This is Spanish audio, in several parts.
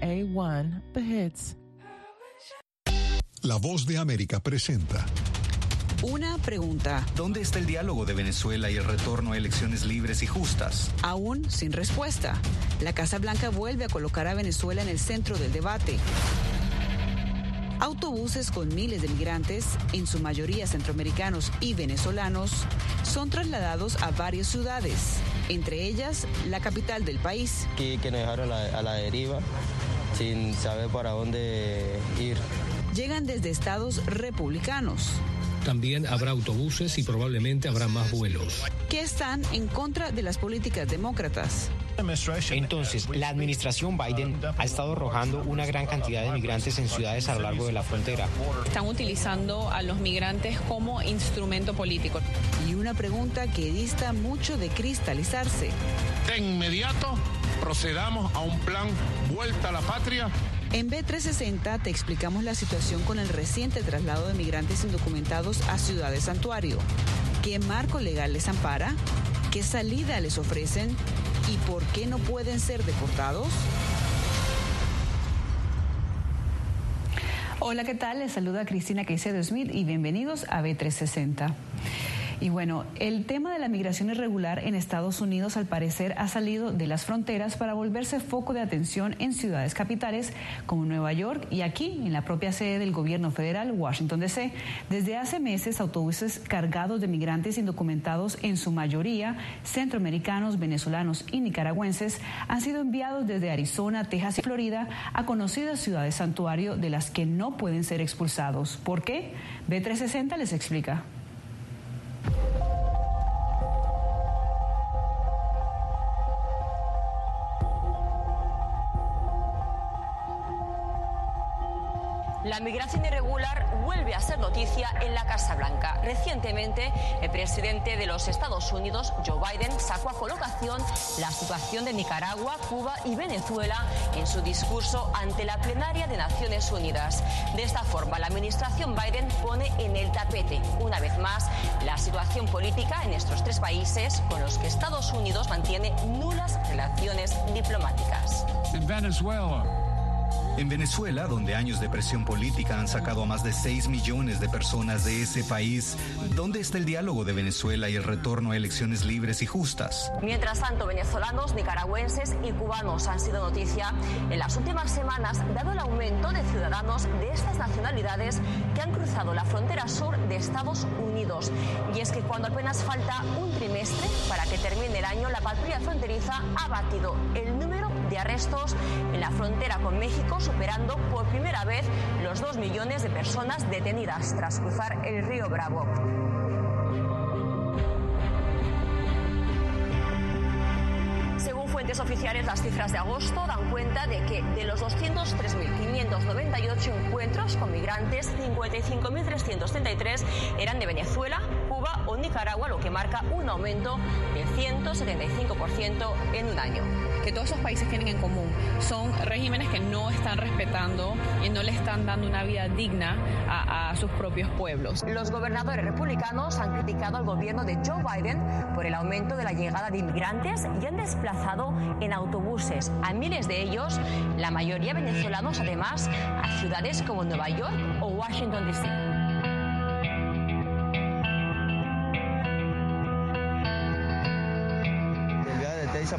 VOA1 The Hits. La voz de América presenta. Una pregunta. ¿Dónde está el diálogo de Venezuela y el retorno a elecciones libres y justas? Aún sin respuesta. La Casa Blanca vuelve a colocar a Venezuela en el centro del debate. Autobuses con miles de migrantes, en su mayoría centroamericanos y venezolanos, son trasladados a varias ciudades, entre ellas la capital del país. Aquí que nos dejaron a la, a la deriva sin saber para dónde ir. Llegan desde estados republicanos, También habrá autobuses y probablemente habrá más vuelos. que están en contra de las políticas demócratas. Entonces, la administración Biden ha estado arrojando una gran cantidad de migrantes en ciudades a lo largo de la frontera. Están utilizando a los migrantes como instrumento político. Y una pregunta que dista mucho de cristalizarse. De inmediato procedamos a un plan vuelta a la patria En B360 te explicamos la situación con el reciente traslado de migrantes indocumentados a ciudades santuario. ¿Qué marco legal les ampara? ¿Qué salida les ofrecen? ¿Y por qué no pueden ser deportados? Hola, ¿qué tal? Les saluda Cristina Caicedo Smith y bienvenidos a B360. Y bueno, el tema de la migración irregular en Estados Unidos al parecer ha salido de las fronteras para volverse foco de atención en ciudades capitales como Nueva York y aquí en la propia sede del gobierno federal, Washington DC. Desde hace meses, autobuses cargados de migrantes indocumentados, en su mayoría centroamericanos, venezolanos y nicaragüenses, han sido enviados desde Arizona, Texas y Florida a conocidas ciudades santuario de las que no pueden ser expulsados. ¿Por qué? B360 les explica. La migración irregular vuelve a ser noticia en la Casa Blanca. Recientemente, el presidente de los Estados Unidos, Joe Biden, sacó a colocación la situación de Nicaragua, Cuba y Venezuela en su discurso ante la plenaria de Naciones Unidas. De esta forma, la administración Biden pone en el tapete, una vez más, la situación política en estos tres países con los que Estados Unidos mantiene nulas relaciones diplomáticas. en Venezuela. En Venezuela, donde años de presión política han sacado a más de 6 millones de personas de ese país, ¿dónde está el diálogo de Venezuela y el retorno a elecciones libres y justas? Mientras tanto, venezolanos, nicaragüenses y cubanos han sido noticia en las últimas semanas, dado el aumento de ciudadanos de estas nacionalidades que han cruzado la frontera sur de Estados Unidos. Y es que cuando apenas falta un trimestre para que termine el año, la patrulla fronteriza ha batido el número de arrestos en la frontera con México, superando por primera vez los dos millones de personas detenidas tras cruzar el río Bravo. Según fuentes oficiales, las cifras de agosto dan cuenta de que de los 203.598 encuentros con migrantes, 55.333 eran de Venezuela, Cuba o Nicaragua, lo que marca un aumento del 175% en un año. Que todos esos países tienen en común son regímenes que no están respetando y no le están dando una vida digna a, sus propios pueblos. Los gobernadores republicanos han criticado al gobierno de Joe Biden por el aumento de la llegada de inmigrantes y han desplazado en autobuses a miles de ellos, la mayoría venezolanos además, a ciudades como Nueva York o Washington, D.C.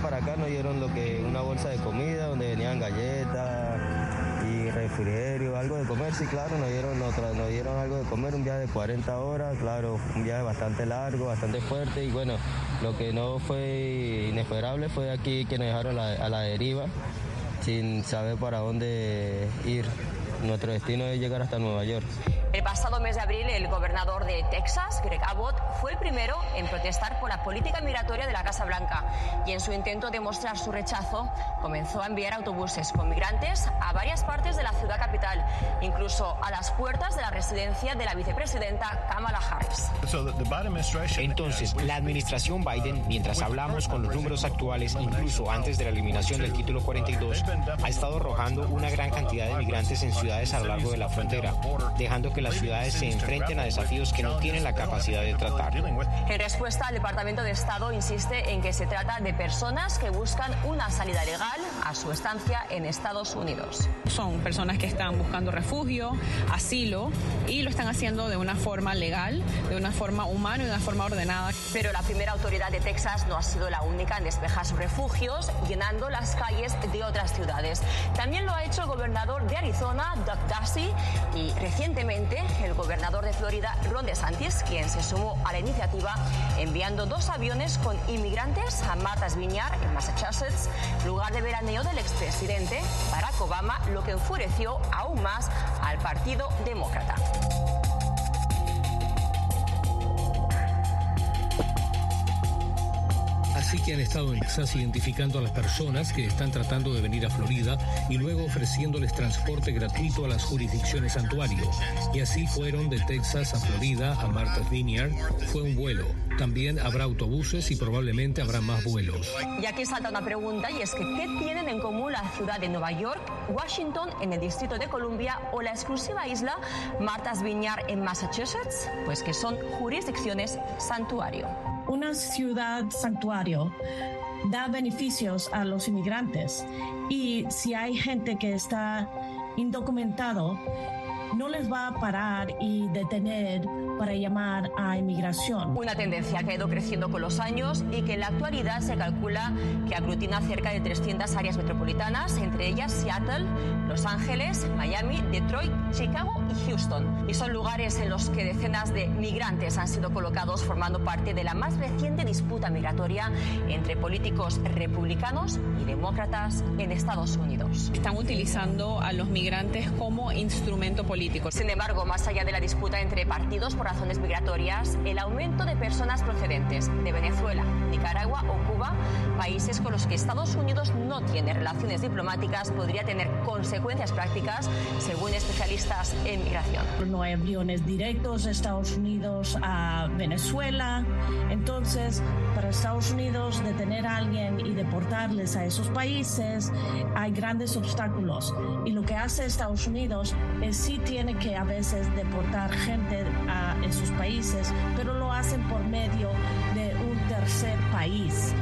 Para acá nos dieron lo que una bolsa de comida donde venían galletas y refrigerio, algo de comer, sí, claro, nos dieron, nos, tra- nos dieron algo de comer, un viaje de 40 horas, claro, un viaje bastante largo, bastante fuerte y bueno, lo que no fue inesperable fue aquí que nos dejaron a la deriva sin saber para dónde ir. Nuestro destino es llegar hasta Nueva York. El pasado mes de abril, el gobernador de Texas, Greg Abbott, fue el primero en protestar por la política migratoria de la Casa Blanca y en su intento de mostrar su rechazo comenzó a enviar autobuses con migrantes a varias partes de la ciudad capital, incluso a las puertas de la residencia de la vicepresidenta Kamala Harris. Entonces, la administración Biden, mientras hablamos con los números actuales, incluso antes de la eliminación del título 42, ha estado arrojando una gran cantidad de migrantes en ciudades a lo largo de la frontera, dejando que las ciudades se enfrenten a desafíos que no tienen la capacidad de tratar. En respuesta, el Departamento de Estado insiste en que se trata de personas que buscan una salida legal a su estancia en Estados Unidos. Son personas que están buscando refugio, asilo y lo están haciendo de una forma legal, de una forma humana y de una forma ordenada. Pero la primera autoridad de Texas no ha sido la única en despejar sus refugios, llenando las calles de otras ciudades. También lo ha hecho el gobernador de Arizona, Doug Ducey, y recientemente el gobernador de Florida, Ron DeSantis, quien se sumó a la iniciativa enviando dos aviones con inmigrantes a Martha's Vineyard, en Massachusetts, lugar de veraneo del expresidente Barack Obama, lo que enfureció aún más al Partido Demócrata. Así que han estado en Texas identificando a las personas que están tratando de venir a Florida y luego ofreciéndoles transporte gratuito a las jurisdicciones santuario. Y así fueron de Texas a Florida, a Martha's Vineyard. Fue un vuelo. También habrá autobuses y probablemente habrá más vuelos. Y aquí salta una pregunta y es que ¿qué tienen en común la ciudad de Nueva York, Washington en el Distrito de Columbia o la exclusiva isla Martha's Vineyard en Massachusetts? Pues que son jurisdicciones santuario una ciudad santuario da beneficios a los inmigrantes y si hay gente que está indocumentado, no les va a parar y detener para llamar a inmigración. Una tendencia que ha ido creciendo con los años y que en la actualidad se calcula que aglutina cerca de 300 áreas metropolitanas, entre ellas Seattle, Los Ángeles, Miami, Detroit, Chicago y Houston. Y son lugares en los que decenas de migrantes han sido colocados formando parte de la más reciente disputa migratoria entre políticos republicanos y demócratas en Estados Unidos. Están utilizando a los migrantes como instrumento político. Sin embargo, más allá de la disputa entre partidos por razones migratorias, el aumento de personas procedentes de Venezuela, Nicaragua o Cuba, países con los que Estados Unidos no tiene relaciones diplomáticas, podría tener consecuencias prácticas, según especialistas en migración. No hay aviones directos de Estados Unidos a Venezuela, entonces para Estados Unidos detener a alguien y deportarles a esos países hay grandes obstáculos y lo que hace Estados Unidos es sí tiene que a veces deportar gente a esos países, pero lo hacen por medio de tercer país.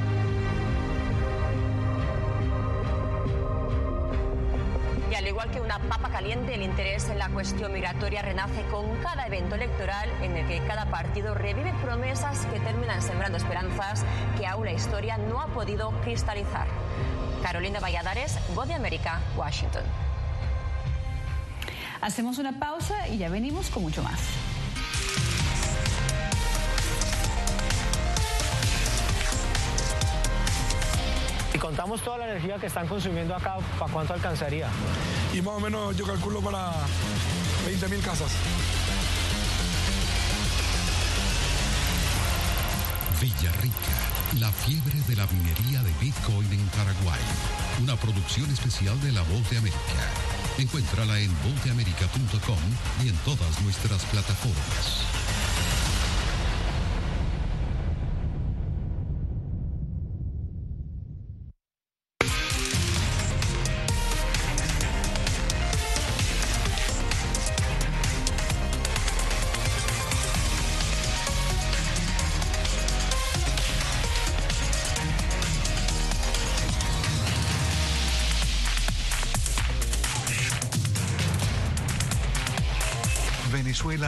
Y al igual que una papa caliente, el interés en la cuestión migratoria renace con cada evento electoral en el que cada partido revive promesas que terminan sembrando esperanzas que aún la historia no ha podido cristalizar. Carolina Valladares, Voz de América, Washington. Hacemos una pausa y ya venimos con mucho más. Contamos toda la energía que están consumiendo acá, ¿para cuánto alcanzaría? Y más o menos yo calculo para 20 mil casas. Villarrica, la fiebre de la minería de Bitcoin en Paraguay. Una producción especial de La Voz de América. Encuéntrala en volteamerica.com y en todas nuestras plataformas.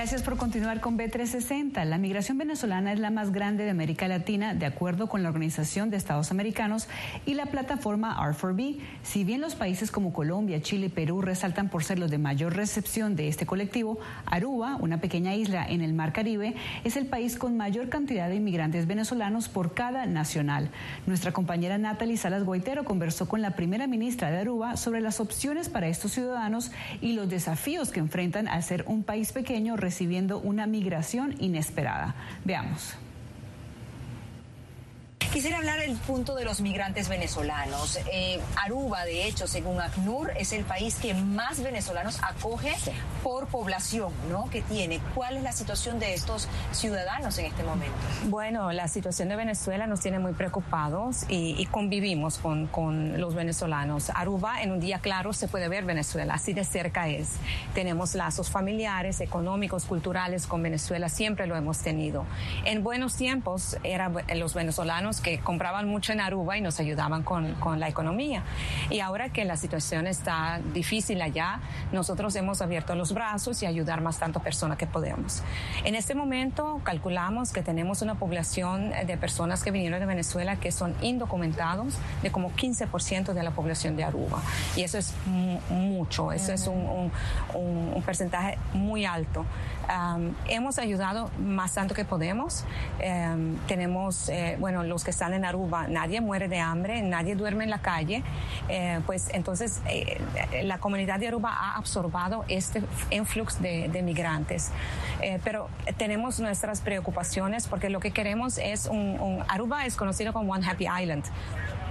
Gracias por continuar con B360. La migración venezolana es la más grande de América Latina, de acuerdo con la Organización de Estados Americanos y la plataforma R4B. Si bien los países como Colombia, Chile y Perú resaltan por ser los de mayor recepción de este colectivo, Aruba, una pequeña isla en el Mar Caribe, es el país con mayor cantidad de inmigrantes venezolanos por cada nacional. Nuestra compañera Natalie Salas Guaitero conversó con la primera ministra de Aruba sobre las opciones para estos ciudadanos y los desafíos que enfrentan al ser un país pequeño recibiendo una migración inesperada. Veamos. Quisiera hablar del punto de los migrantes venezolanos. Eh, Aruba, de hecho, según ACNUR, es el país que más venezolanos acoge por población, ¿no? Que tiene. ¿Cuál es la situación de estos ciudadanos en este momento? Bueno, la situación de Venezuela nos tiene muy preocupados y, convivimos con, con, los venezolanos. Aruba, en un día claro, se puede ver Venezuela, así de cerca es. Tenemos lazos familiares, económicos, culturales con Venezuela, siempre lo hemos tenido. En buenos tiempos, eran los venezolanos que compraban mucho en Aruba y nos ayudaban con, con, la economía. Y ahora que la situación está difícil allá, nosotros hemos abierto los brazos y ayudar más tanto personas que podemos. En este momento calculamos que tenemos una población de personas que vinieron de Venezuela que son indocumentados de como 15% de la población de Aruba. Y eso es mucho, eso es un, un, un porcentaje muy alto hemos ayudado más tanto que podemos. Em, tenemos, eh, bueno, los que están en Aruba, nadie muere de hambre, nadie duerme en la calle. Eh, pues entonces eh, la comunidad de Aruba ha absorbado este influx de, de migrantes. pero tenemos nuestras preocupaciones porque lo que queremos es un, un Aruba es conocido como One Happy Island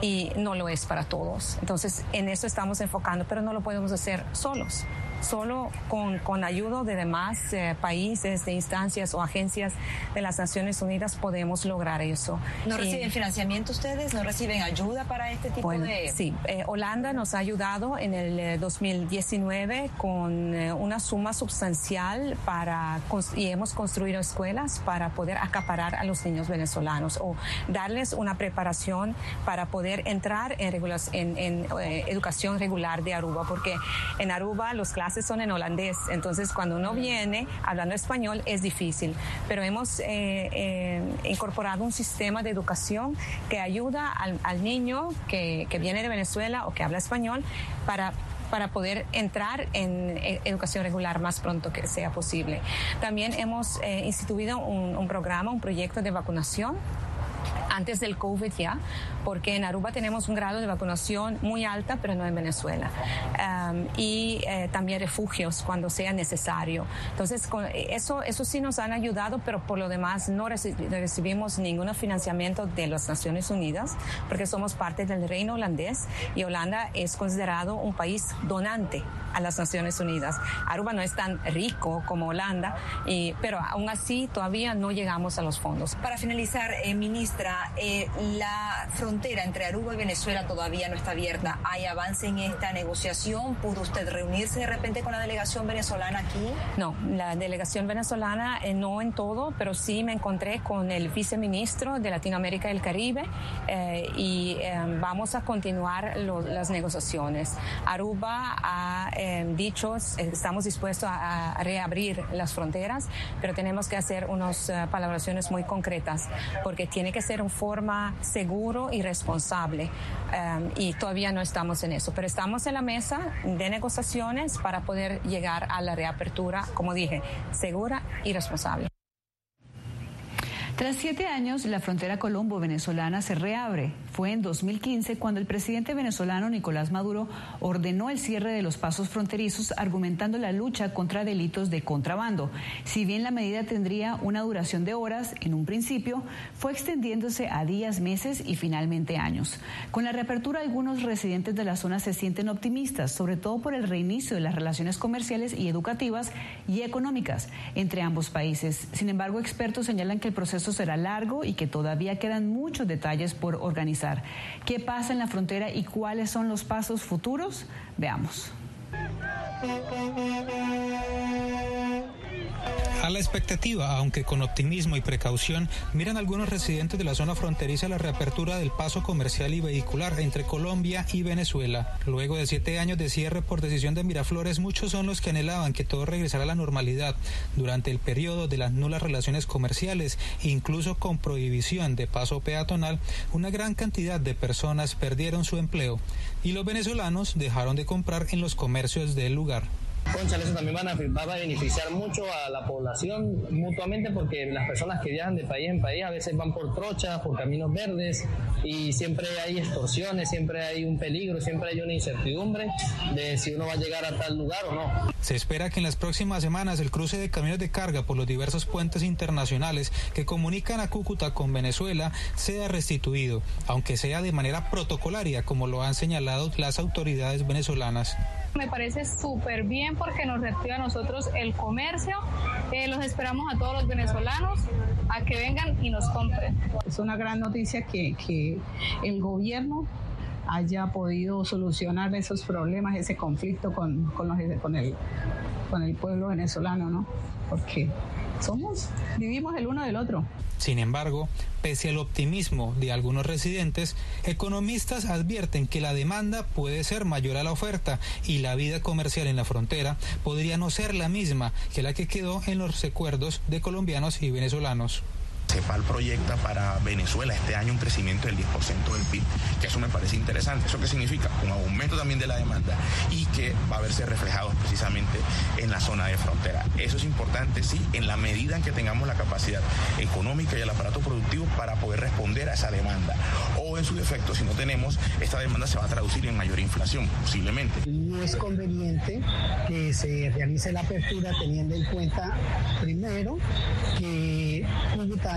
y no lo es para todos. Entonces, en eso estamos enfocando, pero no lo podemos hacer solos solo con, con ayuda de demás eh, países, de instancias o agencias de las Naciones Unidas podemos lograr eso. ¿No reciben financiamiento ustedes? ¿No reciben ayuda para este tipo de...? Sí, eh, Holanda nos ha ayudado en el 2019 eh, con una suma sustancial para y hemos construido escuelas para poder acaparar a los niños venezolanos o darles una preparación para poder entrar en, en, en educación regular de Aruba, porque en Aruba los clases son en holandés, entonces cuando uno viene hablando español es difícil, pero hemos eh, eh, incorporado un sistema de educación que ayuda al, niño que, viene de Venezuela o que habla español para para poder entrar en e, educación regular más pronto que sea posible. También hemos eh, instituido un, un programa, un proyecto de vacunación antes del COVID ya, porque en Aruba tenemos un grado de vacunación muy alta, pero no en Venezuela. y eh, también refugios cuando sea necesario. Entonces, eso, eso sí nos han ayudado, pero por lo demás no recibimos ningún financiamiento de las Naciones Unidas, porque somos parte del reino holandés y Holanda es considerado un país donante a las Naciones Unidas. Aruba no es tan rico como Holanda, y, pero aún así todavía no llegamos a los fondos. Para finalizar, eh, ministra, eh, la frontera entre Aruba y Venezuela todavía no está abierta. ¿Hay avance en esta negociación? ¿Pudo usted reunirse de repente con la delegación venezolana aquí? No, la delegación venezolana eh, no en todo, pero sí me encontré con el viceministro de Latinoamérica y el Caribe y vamos a continuar las negociaciones. Aruba ha dicho, estamos dispuestos a, reabrir las fronteras, pero tenemos que hacer unas uh, palabraciones muy concretas, porque tiene que ser en forma seguro y responsable. Um, y todavía no estamos en eso, pero estamos en la mesa de negociaciones para poder llegar a la reapertura, como dije, segura y responsable. Tras siete años, la frontera colombo-venezolana se reabre. Fue en 2015 cuando el presidente venezolano Nicolás Maduro ordenó el cierre de los pasos fronterizos argumentando la lucha contra delitos de contrabando. Si bien la medida tendría una duración de horas, en un principio fue extendiéndose a días, meses y finalmente años. Con la reapertura, algunos residentes de la zona se sienten optimistas, sobre todo por el reinicio de las relaciones comerciales y educativas y económicas entre ambos países. Sin embargo, expertos señalan que el proceso será largo y que todavía quedan muchos detalles por organizar. ¿Qué pasa en la frontera y cuáles son los pasos futuros? Veamos. A la expectativa, aunque con optimismo y precaución, miran algunos residentes de la zona fronteriza la reapertura del paso comercial y vehicular entre Colombia y Venezuela. Luego de siete años de cierre por decisión de Miraflores, muchos son los que anhelaban que todo regresara a la normalidad durante el periodo de las nulas relaciones comerciales, incluso con prohibición de paso peatonal, una gran cantidad de personas perdieron su empleo y los venezolanos dejaron de comprar en los comercios del lugar. Conchale, eso también van va a beneficiar mucho a la población mutuamente porque las personas que viajan de país en país a veces van por trochas, por caminos verdes y siempre hay extorsiones, siempre hay un peligro, siempre hay una incertidumbre de si uno va a llegar a tal lugar o no. Se espera que en las próximas semanas el cruce de camiones de carga por los diversos puentes internacionales que comunican a Cúcuta con Venezuela sea restituido, aunque sea de manera protocolaria como lo han señalado las autoridades venezolanas. Me parece súper bien porque nos reactiva a nosotros el comercio. Eh, los esperamos a todos los venezolanos a que vengan y nos compren. Es una gran noticia que, que el gobierno haya podido solucionar esos problemas, ese conflicto con, con, los, con, el, con el pueblo venezolano, ¿no? Porque somos, vivimos el uno del otro. Sin embargo, pese al optimismo de algunos residentes, economistas advierten que la demanda puede ser mayor a la oferta y la vida comercial en la frontera podría no ser la misma que la que quedó en los recuerdos de colombianos y venezolanos. CEPAL proyecta para Venezuela este año un crecimiento del 10% del PIB, que eso me parece interesante. ¿Eso qué significa? Un aumento también de la demanda y que va a verse reflejado precisamente en la zona de frontera. Eso es importante, sí, en la medida en que tengamos la capacidad económica y el aparato productivo para poder responder a esa demanda. O en su defecto, si no tenemos, esta demanda se va a traducir en mayor inflación, posiblemente. No es conveniente que se realice la apertura teniendo en cuenta, primero, que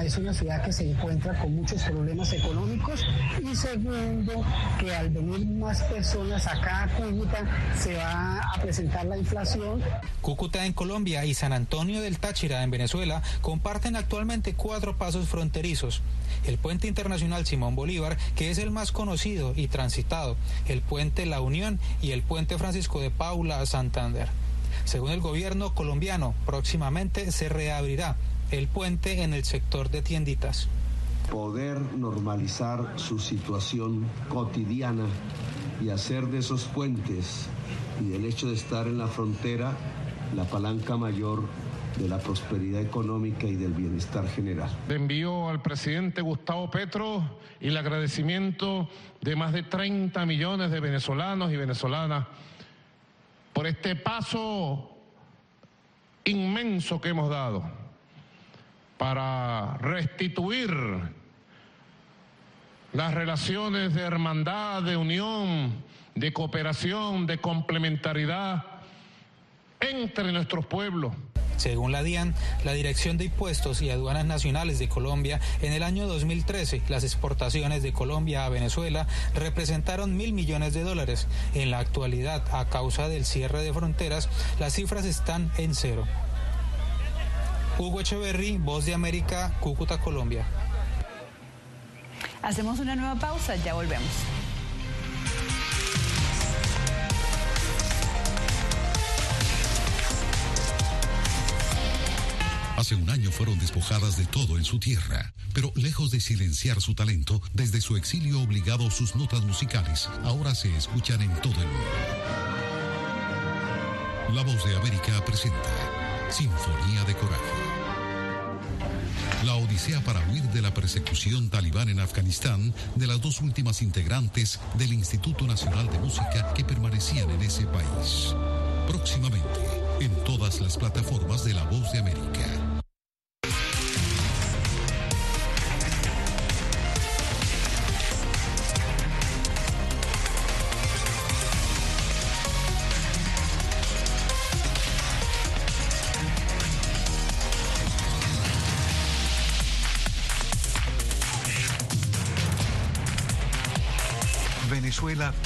Es una ciudad que se encuentra con muchos problemas económicos y segundo, que al venir más personas acá a Cúcuta se va a presentar la inflación. Cúcuta en Colombia y San Antonio del Táchira en Venezuela comparten actualmente cuatro pasos fronterizos. El puente internacional Simón Bolívar, que es el más conocido y transitado, el puente La Unión y el puente Francisco de Paula a Santander. Según el gobierno colombiano, próximamente se reabrirá el puente en el sector de tienditas. Poder normalizar su situación cotidiana y hacer de esos puentes y del hecho de estar en la frontera la palanca mayor de la prosperidad económica y del bienestar general. Le envío al presidente Gustavo Petro y el agradecimiento de más de 30 millones de venezolanos y venezolanas por este paso inmenso que hemos dado para restituir las relaciones de hermandad, de unión, de cooperación, de complementariedad entre nuestros pueblos. Según la DIAN, la Dirección de Impuestos y Aduanas Nacionales de Colombia, en el año 2013 las exportaciones de Colombia a Venezuela representaron mil millones de dólares. En la actualidad, a causa del cierre de fronteras, las cifras están en cero. Hugo Echeverry, Voz de América, Cúcuta, Colombia. Hacemos una nueva pausa, ya volvemos. Hace un año fueron despojadas de todo en su tierra, pero lejos de silenciar su talento, desde su exilio obligado sus notas musicales ahora se escuchan en todo el mundo. La voz de América presenta Sinfonía de Coraje. La odisea para huir de la persecución talibán en Afganistán de las dos últimas integrantes del Instituto Nacional de Música que permanecían en ese país. Próximamente, en todas las plataformas de La Voz de América.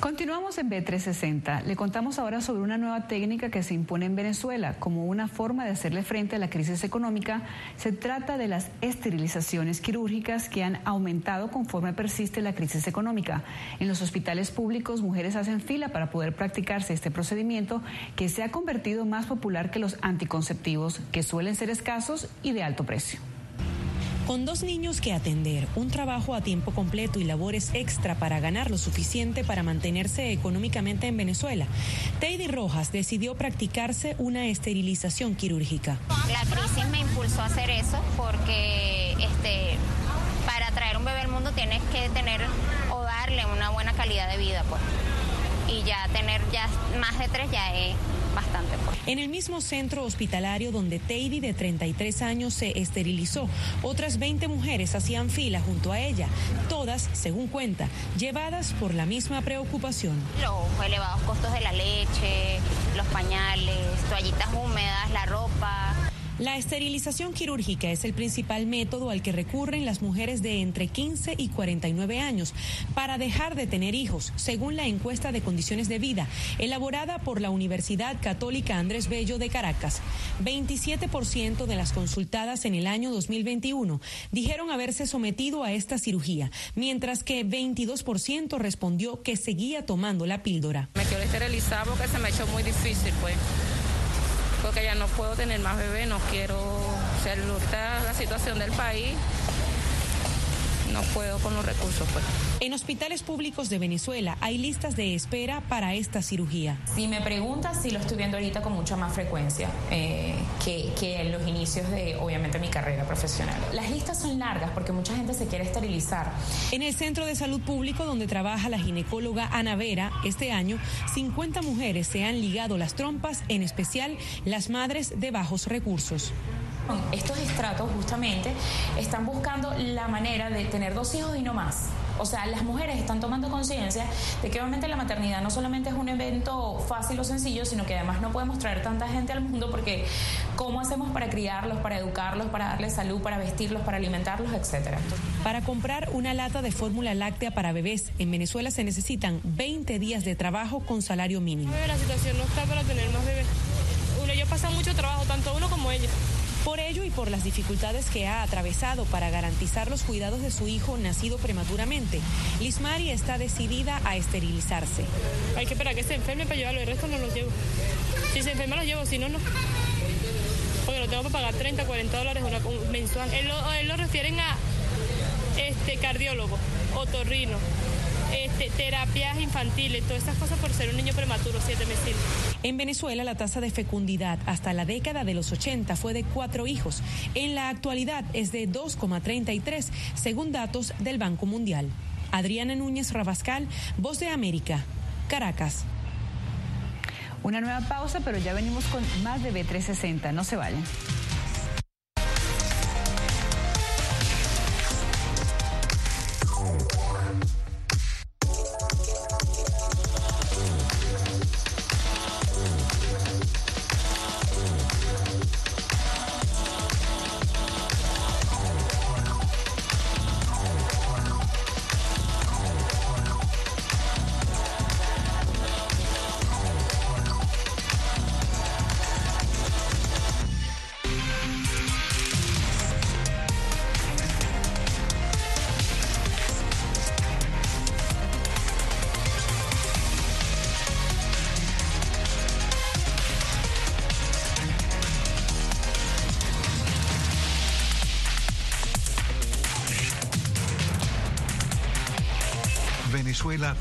Continuamos en B360. Le contamos ahora sobre una nueva técnica que se impone en Venezuela como una forma de hacerle frente a la crisis económica. Se trata de las esterilizaciones quirúrgicas que han aumentado conforme persiste la crisis económica. En los hospitales públicos, mujeres hacen fila para poder practicarse este procedimiento que se ha convertido más popular que los anticonceptivos, que suelen ser escasos y de alto precio. Con dos niños que atender, un trabajo a tiempo completo y labores extra para ganar lo suficiente para mantenerse económicamente en Venezuela, Teidy Rojas decidió practicarse una esterilización quirúrgica. La crisis me impulsó a hacer eso porque este, para traer un bebé al mundo tienes que tener o darle una buena calidad de vida, pues. Y ya tener ya más de tres ya es bastante. Pues. En el mismo centro hospitalario donde Teidy, de 33 años, se esterilizó, otras 20 mujeres hacían fila junto a ella, todas, según cuenta, llevadas por la misma preocupación. Los elevados costos de la leche, los pañales, toallitas húmedas, la ropa. La esterilización quirúrgica es el principal método al que recurren las mujeres de entre 15 y 49 años para dejar de tener hijos, según la encuesta de condiciones de vida elaborada por la Universidad Católica Andrés Bello de Caracas. 27% de las consultadas en el año 2021 dijeron haberse sometido a esta cirugía, mientras que 22% respondió que seguía tomando la píldora. Me quiero esterilizar porque se me hecho muy difícil, pues porque ya no puedo tener más bebé, no quiero, está la situación del país, no puedo con los recursos. Pues. En hospitales públicos de Venezuela hay listas de espera para esta cirugía. Si me preguntas, sí lo estoy viendo ahorita con mucha más frecuencia eh, que, que, en los inicios de, obviamente, mi carrera profesional. Las listas son largas porque mucha gente se quiere esterilizar. En el Centro de Salud Público donde trabaja la ginecóloga Ana Vera, este año 50 mujeres se han ligado las trompas, en especial las madres de bajos recursos estos estratos justamente están buscando la manera de tener dos hijos y no más. O sea, las mujeres están tomando conciencia de que obviamente la maternidad no solamente es un evento fácil o sencillo, sino que además no podemos traer tanta gente al mundo porque ¿cómo hacemos para criarlos, para educarlos, para darles salud, para vestirlos, para alimentarlos, etcétera? Para comprar una lata de fórmula láctea para bebés en Venezuela se necesitan 20 días de trabajo con salario mínimo. La situación no está para tener más bebés. Uno, ellos pasan mucho trabajo, tanto uno como ellos. Por ello y por las dificultades que ha atravesado para garantizar los cuidados de su hijo nacido prematuramente, Lismari está decidida a esterilizarse. Hay que esperar que se enferme para llevarlo, el resto no lo llevo. Si se enferma lo llevo, si no, no. Porque lo tengo que pagar 30, 40 dólares una, mensual. Él él lo refieren a este cardiólogo, otorrino, este, terapias infantiles, todas esas cosas por ser un niño prematuro, siete meses. En Venezuela la tasa de fecundidad hasta la década de los 80 fue de cuatro hijos. En la actualidad es de 2,33 según datos del Banco Mundial. Adriana Núñez Rabascal, Voz de América, Caracas. Una nueva pausa, pero ya venimos con más de B360. No se vayan.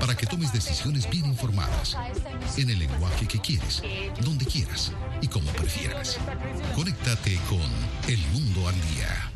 para que tomes decisiones bien informadas, en el lenguaje que quieres, donde quieras y como prefieras. Conéctate con El Mundo al Día.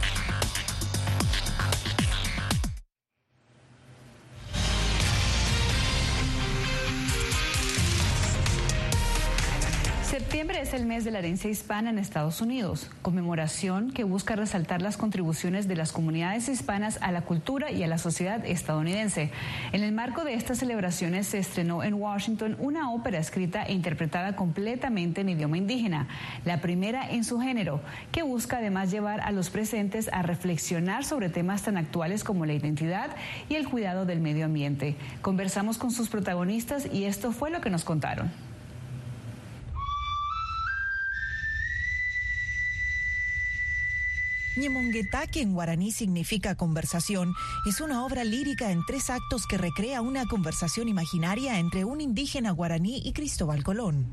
Es el mes de la herencia hispana en Estados Unidos, conmemoración que busca resaltar las contribuciones de las comunidades hispanas a la cultura y a la sociedad estadounidense. En el marco de estas celebraciones se estrenó en Washington una ópera escrita e interpretada completamente en idioma indígena, la primera en su género, que busca además llevar a los presentes a reflexionar sobre temas tan actuales como la identidad y el cuidado del medio ambiente. Conversamos con sus protagonistas y esto fue lo que nos contaron. Ñemonguetá, que en guaraní significa conversación, es una obra lírica en tres actos que recrea una conversación imaginaria entre un indígena guaraní y Cristóbal Colón.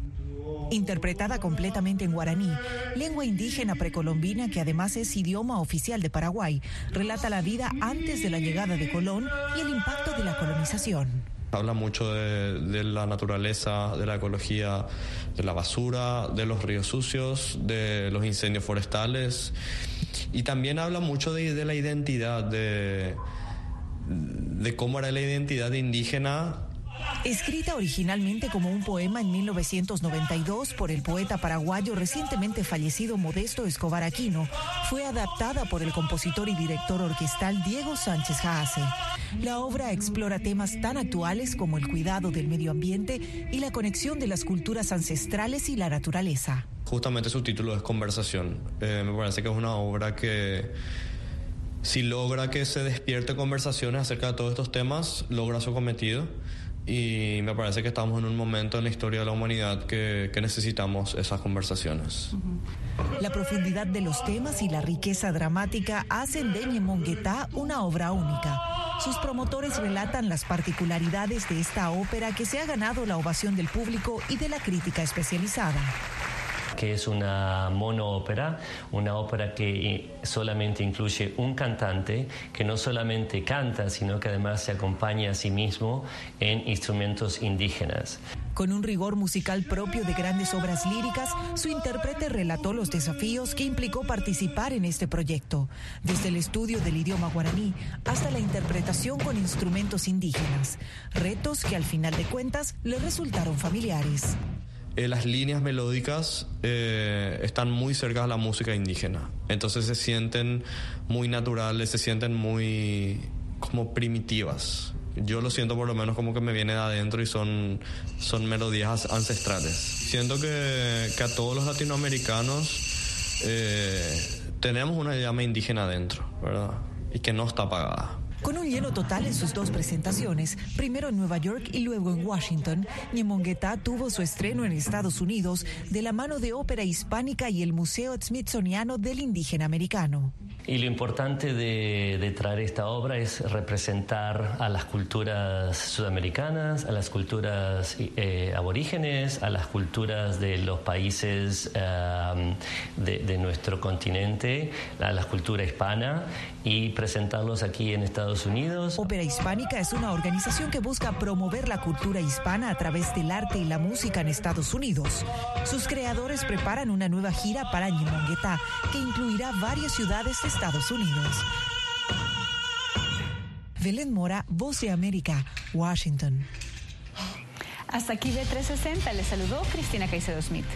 Interpretada completamente en guaraní, lengua indígena precolombina que además es idioma oficial de Paraguay, relata la vida antes de la llegada de Colón y el impacto de la colonización. Habla mucho de, la naturaleza, de la ecología, de la basura, de los ríos sucios, de los incendios forestales. Y también habla mucho de, la identidad, de, de cómo era la identidad indígena Escrita originalmente como un poema en 1992 por el poeta paraguayo recientemente fallecido Modesto Escobar Aquino, fue adaptada por el compositor y director orquestal Diego Sánchez Jaase. La obra explora temas tan actuales como el cuidado del medio ambiente y la conexión de las culturas ancestrales y la naturaleza. Justamente su título es Conversación. Eh, me parece que es una obra que si logra que se despierte conversaciones acerca de todos estos temas, logra su cometido y me parece que estamos en un momento en la historia de la humanidad que, que necesitamos esas conversaciones. La profundidad de los temas y la riqueza dramática hacen de Ñemonguetá una obra única. Sus promotores relatan las particularidades de esta ópera que se ha ganado la ovación del público y de la crítica especializada que es una monoópera, una ópera que solamente incluye un cantante que no solamente canta, sino que además se acompaña a sí mismo en instrumentos indígenas. Con un rigor musical propio de grandes obras líricas, su intérprete relató los desafíos que implicó participar en este proyecto, desde el estudio del idioma guaraní hasta la interpretación con instrumentos indígenas, retos que al final de cuentas le resultaron familiares. Eh, las líneas melódicas eh, están muy cerca a la música indígena. Entonces se sienten muy naturales, se sienten muy como primitivas. Yo lo siento por lo menos como que me viene de adentro y son, son melodías ancestrales. Siento que, que a todos los latinoamericanos eh, tenemos una llama indígena adentro, ¿verdad? Y que no está apagada. Con un lleno total en sus dos presentaciones, primero en Nueva York y luego en Washington, Ñemonguetá tuvo su estreno en Estados Unidos de la mano de Ópera Hispánica y el Museo Smithsoniano del Indígena Americano. Y lo importante de, traer esta obra es representar a las culturas sudamericanas, a las culturas eh, aborígenes, a las culturas de los países de, de, nuestro continente, a la cultura hispana y presentarlos aquí en Estados Unidos. Ópera Hispánica es una organización que busca promover la cultura hispana a través del arte y la música en Estados Unidos. Sus creadores preparan una nueva gira para Ñemonguetá que incluirá varias ciudades de Estados Unidos. Belén Mora, Voz de América, Washington. Hasta aquí B360. Les saludó Cristina Caicedo Smith.